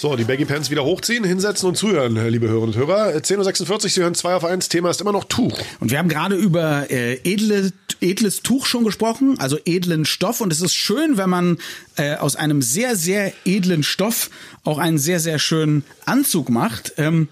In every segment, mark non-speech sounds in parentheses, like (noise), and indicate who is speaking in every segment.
Speaker 1: So, die Baggy Pants wieder hochziehen, hinsetzen und zuhören, liebe Hörerinnen und Hörer. 10.46 Uhr, Sie hören 2 auf 1. Thema ist immer noch Tuch.
Speaker 2: Und wir haben gerade über äh, edle, edles Tuch schon gesprochen, also edlen Stoff. Und es ist schön, wenn man äh, aus einem sehr, sehr edlen Stoff auch einen sehr, sehr schönen Anzug macht. Ähm,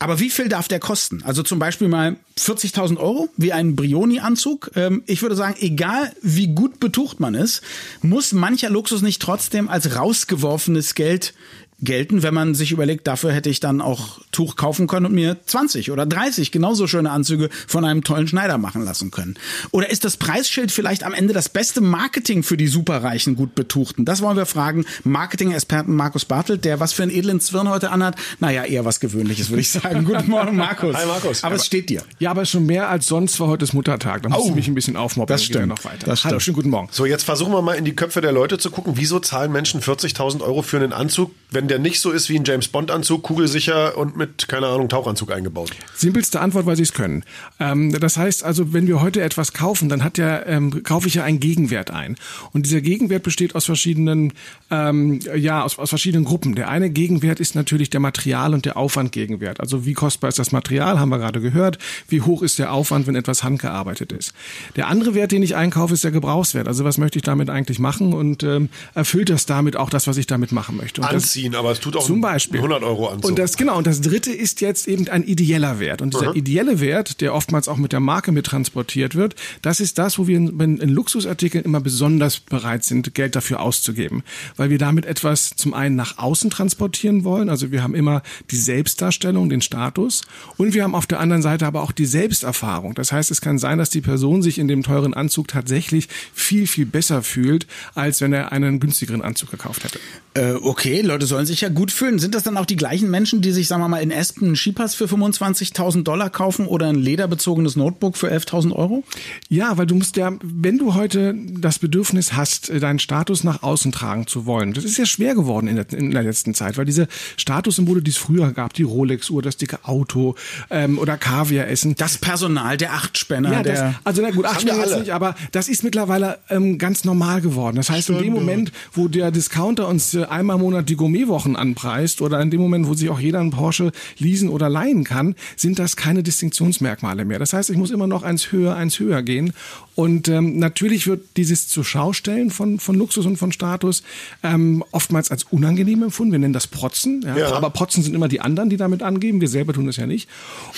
Speaker 2: aber wie viel darf der kosten? Also zum Beispiel mal 40.000 Euro wie ein Brioni-Anzug. Ähm, ich würde sagen, egal wie gut betucht man ist, muss mancher Luxus nicht trotzdem als rausgeworfenes Geld gelten, wenn man sich überlegt, dafür hätte ich dann auch Tuch kaufen können und mir 20 oder 30 genauso schöne Anzüge von einem tollen Schneider machen lassen können. Oder ist das Preisschild vielleicht am Ende das beste Marketing für die superreichen, gut betuchten? Das wollen wir fragen. Marketing-Experten Markus Bartelt, der was für einen edlen Zwirn heute anhat. Naja, eher was Gewöhnliches, würde ich sagen. (laughs) Guten Morgen, Markus.
Speaker 1: Hi, Markus.
Speaker 2: Aber, es steht dir.
Speaker 3: Ja, aber schon mehr als sonst war heute ist Muttertag. Da musst
Speaker 2: Oh.
Speaker 3: du mich ein bisschen aufmoppen.
Speaker 2: Das stimmt.
Speaker 3: noch weiter.
Speaker 2: Das
Speaker 3: Hallo,
Speaker 2: stimmt.
Speaker 3: schönen guten Morgen.
Speaker 1: So, jetzt versuchen wir mal in die Köpfe der Leute zu gucken, wieso zahlen Menschen 40.000 Euro für einen Anzug, wenn der nicht so ist wie ein James Bond Anzug, kugelsicher und mit, keine Ahnung, Tauchanzug eingebaut.
Speaker 3: Simpelste Antwort, weil sie es können. Ähm, das heißt also, wenn wir heute etwas kaufen, dann hat ja, ähm, kaufe ich ja einen Gegenwert ein. Und dieser Gegenwert besteht aus verschiedenen, ähm, ja, aus, aus verschiedenen Gruppen. Der eine Gegenwert ist natürlich der Material- und der Aufwandgegenwert. Also wie kostbar ist das Material, haben wir gerade gehört. Wie hoch ist der Aufwand, wenn etwas handgearbeitet ist. Der andere Wert, den ich einkaufe, ist der Gebrauchswert. Also was möchte ich damit eigentlich machen und ähm, erfüllt das damit auch das, was ich damit machen möchte. Und
Speaker 1: Anziehen, aber es tut auch
Speaker 3: zum Beispiel
Speaker 1: 100 Euro Anzug.
Speaker 3: Und das genau. Und das Dritte ist jetzt eben ein ideeller Wert. Und dieser ideelle Wert, der oftmals auch mit der Marke mit transportiert wird, das ist das, wo wir in, in in Luxusartikeln immer besonders bereit sind, Geld dafür auszugeben, weil wir damit etwas zum einen nach außen transportieren wollen. Also wir haben immer die Selbstdarstellung, den Status, und wir haben auf der anderen Seite aber auch die Selbsterfahrung. Das heißt, es kann sein, dass die Person sich in dem teuren Anzug tatsächlich viel viel besser fühlt, als wenn er einen günstigeren Anzug gekauft hätte.
Speaker 2: Äh, okay, Leute sollen sich ja gut fühlen. Sind das dann auch die gleichen Menschen, die sich, sagen wir mal, in Aspen einen Skipass für 25.000 Dollar kaufen oder ein lederbezogenes Notebook für 11.000 Euro?
Speaker 3: Ja, weil du musst ja, wenn du heute das Bedürfnis hast, äh, deinen Status nach außen tragen zu wollen, das ist ja schwer geworden in der, in der letzten Zeit, weil diese Statussymbole, die es früher gab, die Rolex-Uhr, das dicke Auto ähm, oder Kaviar essen,
Speaker 2: Das Personal, der Achtspänner,
Speaker 3: ja, das,
Speaker 2: der...
Speaker 3: also na gut,
Speaker 1: haben
Speaker 3: acht
Speaker 1: wir
Speaker 3: Stunden jetzt nicht, aber das ist mittlerweile ähm, ganz normal geworden. Das heißt, in dem Moment, wo der Discounter uns äh, einmal im Monat die Gourmetwochen anpreist oder in dem Moment, wo sich auch jeder einen Porsche leasen oder leihen kann, sind das keine Distinktionsmerkmale mehr. Das heißt, ich muss immer noch eins höher, eins höher gehen. Und ähm, natürlich wird dieses zur Schaustellen von, von Luxus und von Status ähm, oftmals als unangenehm empfunden. Wir nennen das Protzen. Ja?
Speaker 1: Ja.
Speaker 3: Aber Protzen sind immer die anderen, die damit angeben. Wir selber tun das ja nicht.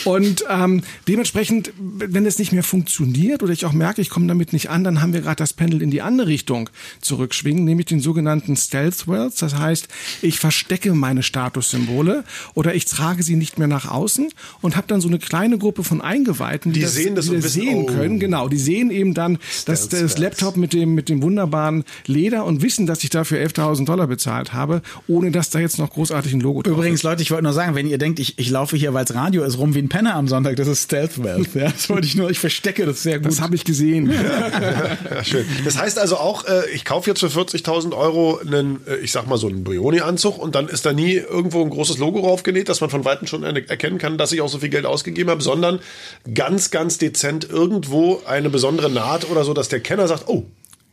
Speaker 3: Und ähm, dementsprechend, wenn es nicht mehr funktioniert oder ich auch merke, ich komme damit nicht an, dann haben wir gerade das Pendel in die andere Richtung zurückschwingen, nämlich den sogenannten Stealth Wealth. Das heißt, ich verstecke meine Statussymbole oder ich trage sie nicht mehr nach außen und habe dann so eine kleine Gruppe von Eingeweihten, die,
Speaker 1: Die sehen das
Speaker 3: die das
Speaker 1: wissen,
Speaker 3: sehen
Speaker 1: oh.
Speaker 3: können. Genau, die sehen eben dann das, das. Laptop mit dem, mit dem wunderbaren Leder und wissen, dass ich dafür 11.000 Dollar bezahlt habe, ohne dass da jetzt noch großartig ein Logo drauf
Speaker 2: Übrigens, Leute, ich wollte nur sagen, wenn ihr denkt, ich, ich laufe hier, weil es Radio ist, rum wie ein Penner am Sonntag, das ist Stealth Wealth. Ja, das wollte ich nur, ich verstecke das sehr gut.
Speaker 3: Das habe ich gesehen.
Speaker 1: Ja, (laughs) schön. Das heißt also auch, äh, ich kaufe jetzt für 40.000 Euro einen, äh, ich sag mal so einen Brioni-Anzug und dann ist da nie irgendwo ein großes Logo draufgenäht, dass man von Weitem schon er- erkennen kann, dass ich auch so viel Geld ausgegeben habe, sondern ganz, ganz dezent irgendwo eine besondere Naht oder so, dass der Kenner sagt, oh,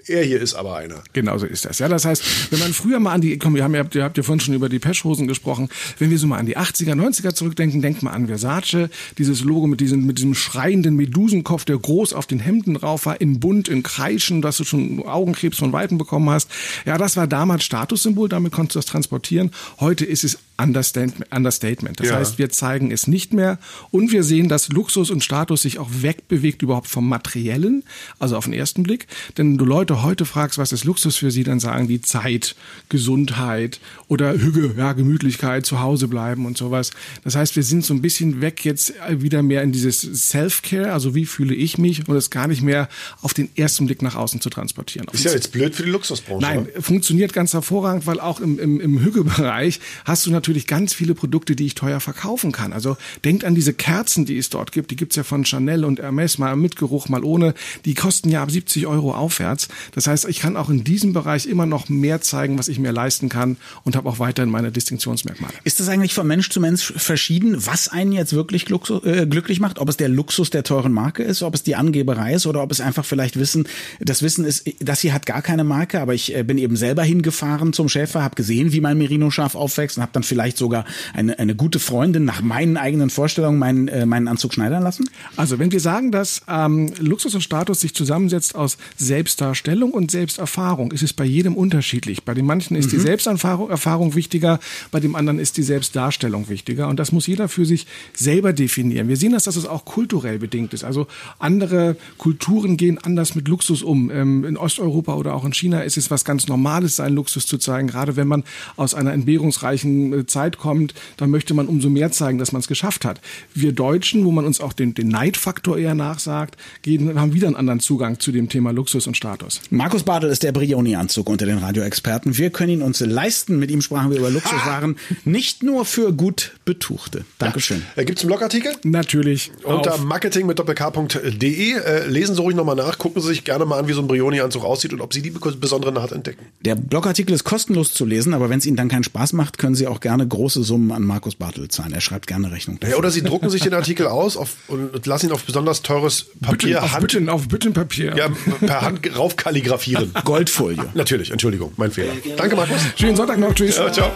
Speaker 1: er hier ist aber einer.
Speaker 3: Genau so ist das. Ja, das heißt, wenn man früher mal an die, komm, wir haben ja, ihr habt ja vorhin schon über die Peschhosen gesprochen. Wenn wir so mal an die 80er, 90er zurückdenken, denkt mal an Versace, dieses Logo mit diesem, mit diesem schreienden Medusenkopf, der groß auf den Hemden drauf war, in bunt, in Kreischen, dass du schon Augenkrebs von Weitem bekommen hast. Ja, das war damals Statussymbol, damit konntest du das transportieren. Heute ist es Understatement. Understatement. Das
Speaker 1: Ja.
Speaker 3: heißt, wir zeigen es nicht mehr und wir sehen, dass Luxus und Status sich auch wegbewegt überhaupt vom Materiellen, also auf den ersten Blick. Denn du Leute heute fragst, was ist Luxus für sie, dann sagen die Zeit, Gesundheit oder Hüge, ja, Gemütlichkeit, zu Hause bleiben und sowas. Das heißt, wir sind so ein bisschen weg jetzt wieder mehr in dieses Self-Care, also wie fühle ich mich und es gar nicht mehr auf den ersten Blick nach außen zu transportieren.
Speaker 1: Ist ja jetzt blöd für die Luxusbranche.
Speaker 3: Nein,
Speaker 1: oder?
Speaker 3: funktioniert ganz hervorragend, weil auch im, im, im Hügge-Bereich hast du natürlich natürlich ganz viele Produkte, die ich teuer verkaufen kann. Also denkt an diese Kerzen, die es dort gibt. Die gibt's ja von Chanel und Hermes, mal mit Geruch, mal ohne. Die kosten ja ab 70 Euro aufwärts. Das heißt, ich kann auch in diesem Bereich immer noch mehr zeigen, was ich mir leisten kann und habe auch weiterhin meine Distinktionsmerkmale.
Speaker 2: Ist das eigentlich von Mensch zu Mensch verschieden, was einen jetzt wirklich äh, glücklich macht? Ob es der Luxus der teuren Marke ist, ob es die Angeberei ist oder ob es einfach vielleicht Wissen, das Wissen ist, das hier hat gar keine Marke, aber ich äh, bin eben selber hingefahren zum Schäfer, habe gesehen, wie mein Merino-Schaf aufwächst und habe dann vielleicht sogar eine, eine gute Freundin nach meinen eigenen Vorstellungen meinen, äh, meinen Anzug schneidern lassen?
Speaker 3: Also wenn wir sagen, dass ähm, Luxus und Status sich zusammensetzt aus Selbstdarstellung und Selbsterfahrung, ist es bei jedem unterschiedlich. Bei den manchen ist mhm. die Selbsterfahrung Erfahrung wichtiger, bei dem anderen ist die Selbstdarstellung wichtiger und das muss jeder für sich selber definieren. Wir sehen das, dass es auch kulturell bedingt ist. Also andere Kulturen gehen anders mit Luxus um. Ähm, in Osteuropa oder auch in China ist es was ganz Normales, seinen Luxus zu zeigen. Gerade wenn man aus einer entbehrungsreichen äh, Zeit kommt, dann möchte man umso mehr zeigen, dass man es geschafft hat. Wir Deutschen, wo man uns auch den, den Neidfaktor eher nachsagt, gehen, haben wieder einen anderen Zugang zu dem Thema Luxus und Status.
Speaker 2: Markus Badel ist der Brioni-Anzug unter den Radioexperten. Wir können ihn uns leisten. Mit ihm sprachen wir über Luxuswaren, nicht nur für gut Betuchte. Dankeschön.
Speaker 1: Ja. Äh, Gibt es einen Blogartikel?
Speaker 3: Natürlich.
Speaker 1: Unter marketing mit doppelk.de. Äh, lesen Sie ruhig nochmal nach. Gucken Sie sich gerne mal an, wie so ein Brioni-Anzug aussieht und ob Sie die besondere Naht entdecken.
Speaker 2: Der Blogartikel ist kostenlos zu lesen, aber wenn es Ihnen dann keinen Spaß macht, können Sie auch gerne große Summen an Markus Bartel zahlen. Er schreibt gerne Rechnung.
Speaker 1: Dafür. Ja, oder Sie drucken sich den Artikel aus auf, und lassen ihn auf besonders teures Papier
Speaker 3: Bütten, auf, Hand, Bütten, auf Büttenpapier.
Speaker 1: Ja, per Hand raufkalligrafieren.
Speaker 2: Goldfolie.
Speaker 1: Natürlich, Entschuldigung, mein Fehler. Danke, Markus.
Speaker 3: Schönen Sonntag noch. Tschüss.
Speaker 1: Ja, ciao.